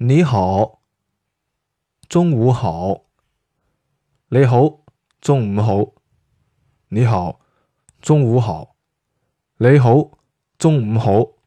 你好中午好。你好中午好。你好中午好。你好中午好。